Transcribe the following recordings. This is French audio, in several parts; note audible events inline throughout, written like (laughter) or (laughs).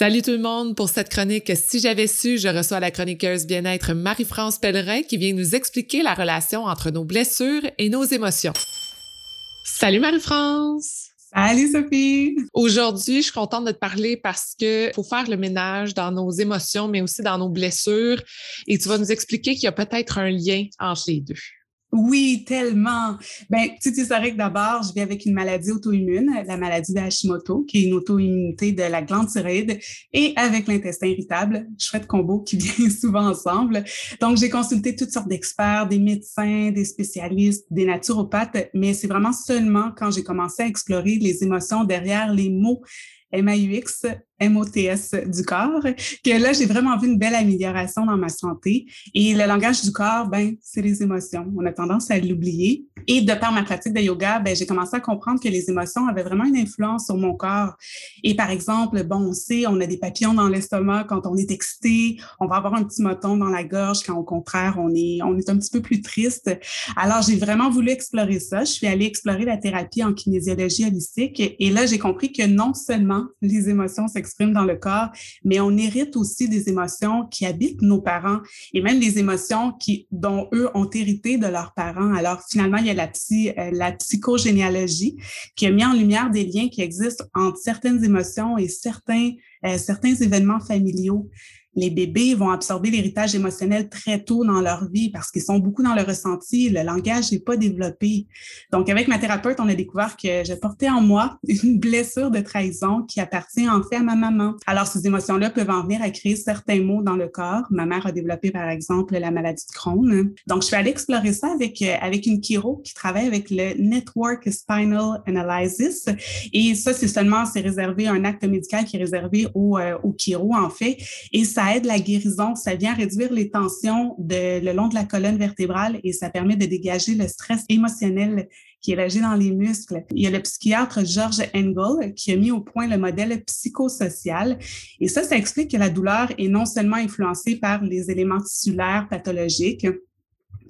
Salut tout le monde pour cette chronique. Si j'avais su, je reçois la chroniqueuse bien-être Marie-France Pellerin qui vient nous expliquer la relation entre nos blessures et nos émotions. Salut Marie-France! Salut Sophie! Aujourd'hui, je suis contente de te parler parce que faut faire le ménage dans nos émotions, mais aussi dans nos blessures. Et tu vas nous expliquer qu'il y a peut-être un lien entre les deux. Oui, tellement. Ben, tu sais, c'est vrai que d'abord, je vis avec une maladie auto-immune, la maladie de Hashimoto, qui est une auto-immunité de la glande thyroïde, et avec l'intestin irritable, chouette combo qui (laughs) vient souvent ensemble. Donc, j'ai consulté toutes sortes d'experts, des médecins, des spécialistes, des naturopathes, mais c'est vraiment seulement quand j'ai commencé à explorer les émotions derrière les mots MAUX, MOTS du corps, que là, j'ai vraiment vu une belle amélioration dans ma santé. Et le langage du corps, ben, c'est les émotions. On a tendance à l'oublier. Et de par ma pratique de yoga, ben, j'ai commencé à comprendre que les émotions avaient vraiment une influence sur mon corps. Et par exemple, bon, on sait, on a des papillons dans l'estomac quand on est excité, on va avoir un petit moton dans la gorge quand au contraire, on est, on est un petit peu plus triste. Alors, j'ai vraiment voulu explorer ça. Je suis allée explorer la thérapie en kinésiologie holistique. Et là, j'ai compris que non seulement les émotions s'expriment dans le corps, mais on hérite aussi des émotions qui habitent nos parents et même des émotions qui, dont eux ont hérité de leurs parents. Alors finalement, il y a la, euh, la psychogénéalogie qui a mis en lumière des liens qui existent entre certaines émotions et certains, euh, certains événements familiaux les bébés vont absorber l'héritage émotionnel très tôt dans leur vie parce qu'ils sont beaucoup dans le ressenti. Le langage n'est pas développé. Donc, avec ma thérapeute, on a découvert que je portais en moi (laughs) une blessure de trahison qui appartient en fait à ma maman. Alors, ces émotions-là peuvent en venir à créer certains mots dans le corps. Ma mère a développé, par exemple, la maladie de Crohn. Donc, je suis allée explorer ça avec, euh, avec une chiro qui travaille avec le Network Spinal Analysis. Et ça, c'est seulement, c'est réservé, un acte médical qui est réservé au, euh, au chiro, en fait. Et ça ça aide la guérison, ça vient réduire les tensions de, le long de la colonne vertébrale et ça permet de dégager le stress émotionnel qui est logé dans les muscles. Il y a le psychiatre George Engel qui a mis au point le modèle psychosocial. Et ça, ça explique que la douleur est non seulement influencée par les éléments tissulaires pathologiques,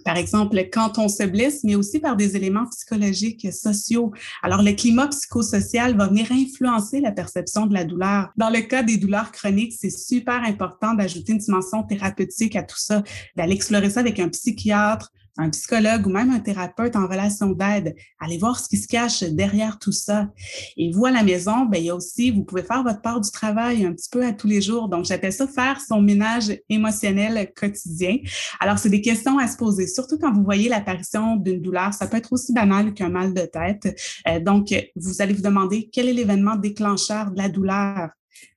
par exemple, quand on se blesse, mais aussi par des éléments psychologiques, sociaux. Alors, le climat psychosocial va venir influencer la perception de la douleur. Dans le cas des douleurs chroniques, c'est super important d'ajouter une dimension thérapeutique à tout ça, d'aller explorer ça avec un psychiatre, un psychologue ou même un thérapeute en relation d'aide. Allez voir ce qui se cache derrière tout ça. Et vous, à la maison, ben, il y a aussi, vous pouvez faire votre part du travail un petit peu à tous les jours. Donc, j'appelle ça faire son ménage émotionnel quotidien. Alors, c'est des questions à se poser, surtout quand vous voyez l'apparition d'une douleur. Ça peut être aussi banal qu'un mal de tête. Euh, donc, vous allez vous demander quel est l'événement déclencheur de la douleur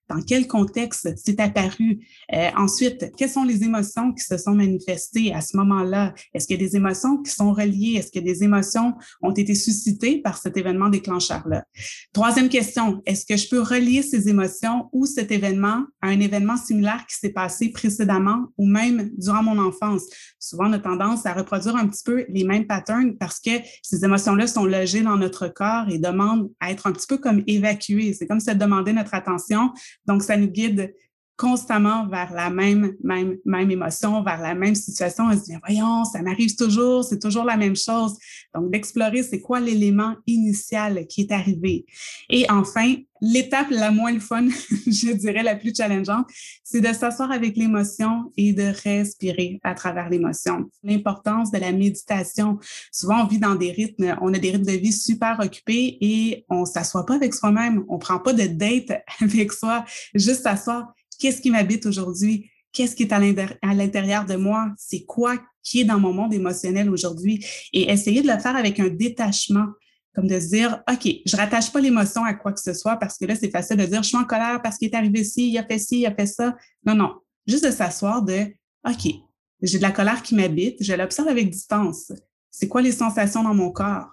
dans quel contexte c'est apparu? Euh, ensuite, quelles sont les émotions qui se sont manifestées à ce moment-là? Est-ce qu'il y a des émotions qui sont reliées? Est-ce que des émotions ont été suscitées par cet événement déclencheur-là? Troisième question, est-ce que je peux relier ces émotions ou cet événement à un événement similaire qui s'est passé précédemment ou même durant mon enfance? Souvent, on a tendance à reproduire un petit peu les mêmes patterns parce que ces émotions-là sont logées dans notre corps et demandent à être un petit peu comme évacuées. C'est comme si elles demandaient notre attention donc, ça nous guide constamment vers la même, même, même émotion, vers la même situation. On se dit, voyons, ça m'arrive toujours, c'est toujours la même chose. Donc, d'explorer, c'est quoi l'élément initial qui est arrivé. Et enfin, l'étape la moins fun, (laughs) je dirais la plus challengeante, c'est de s'asseoir avec l'émotion et de respirer à travers l'émotion. L'importance de la méditation. Souvent, on vit dans des rythmes, on a des rythmes de vie super occupés et on s'assoit pas avec soi-même. On prend pas de date (laughs) avec soi, juste s'asseoir qu'est-ce qui m'habite aujourd'hui? Qu'est-ce qui est à l'intérieur de moi? C'est quoi qui est dans mon monde émotionnel aujourd'hui? Et essayer de le faire avec un détachement, comme de se dire, OK, je rattache pas l'émotion à quoi que ce soit parce que là, c'est facile de dire, je suis en colère parce qu'il est arrivé ci, il a fait ci, il a fait ça. Non, non. Juste de s'asseoir de, OK, j'ai de la colère qui m'habite, je l'observe avec distance. C'est quoi les sensations dans mon corps?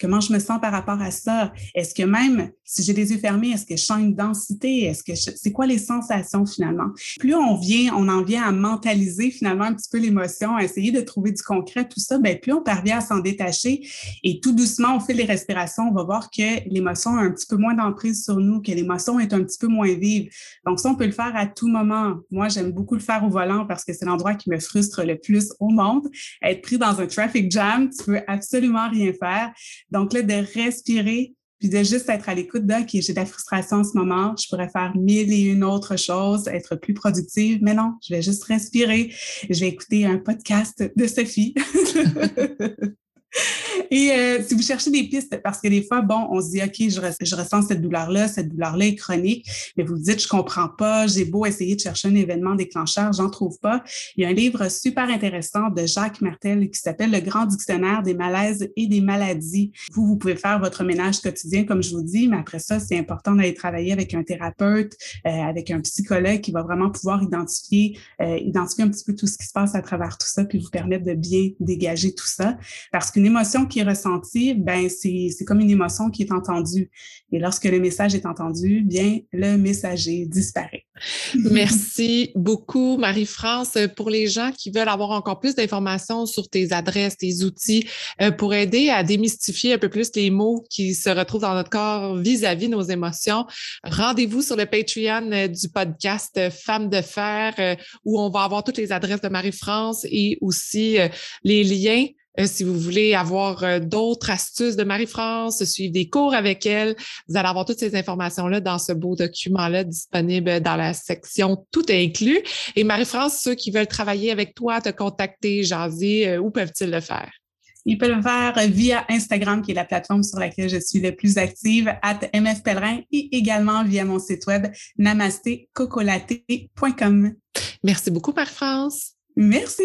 Comment je me sens par rapport à ça? Est-ce que même si j'ai les yeux fermés, est-ce que je sens une densité? Est-ce que c'est quoi les sensations finalement? Plus on vient, on en vient à mentaliser finalement un petit peu l'émotion, à essayer de trouver du concret, tout ça, bien, plus on parvient à s'en détacher et tout doucement, au fil des respirations, on va voir que l'émotion a un petit peu moins d'emprise sur nous, que l'émotion est un petit peu moins vive. Donc ça, on peut le faire à tout moment. Moi, j'aime beaucoup le faire au volant parce que c'est l'endroit qui me frustre le plus au monde. Être pris dans un traffic jam, tu peux absolument rien faire. Donc là, de respirer, puis de juste être à l'écoute de, OK, j'ai de la frustration en ce moment, je pourrais faire mille et une autres choses, être plus productive, mais non, je vais juste respirer, je vais écouter un podcast de Sophie. (laughs) Et euh, si vous cherchez des pistes, parce que des fois, bon, on se dit, OK, je, ressens cette douleur-là, cette douleur-là est chronique, mais vous vous dites, je comprends pas, j'ai beau essayer de chercher un événement déclencheur, j'en trouve pas. Il y a un livre super intéressant de Jacques Martel qui s'appelle Le Grand Dictionnaire des malaises et des maladies. Vous, vous pouvez faire votre ménage quotidien, comme je vous dis, mais après ça, c'est important d'aller travailler avec un thérapeute, euh, avec un psychologue qui va vraiment pouvoir identifier, euh, identifier un petit peu tout ce qui se passe à travers tout ça, puis vous permettre de bien dégager tout ça. Parce émotion qui est ressentie, ben c'est comme une émotion qui est entendue. Et lorsque le message est entendu, bien le messager disparaît. (laughs) Merci beaucoup, Marie-France. Pour les gens qui veulent avoir encore plus d'informations sur tes adresses, tes outils, euh, pour aider à démystifier un peu plus les mots qui se retrouvent dans notre corps vis-à-vis nos émotions, rendez-vous sur le Patreon euh, du podcast Femmes de fer, euh, où on va avoir toutes les adresses de Marie-France et aussi les liens euh, si vous voulez avoir euh, d'autres astuces de Marie-France, suivre des cours avec elle, vous allez avoir toutes ces informations-là dans ce beau document-là disponible dans la section Tout est inclus. Et Marie-France, ceux qui veulent travailler avec toi, te contacter, jaser, euh, où peuvent-ils le faire? Ils peuvent le faire via Instagram, qui est la plateforme sur laquelle je suis le plus active, at mfpellerin, et également via mon site web namastecocolaté.com. Merci beaucoup, Marie-France. Merci.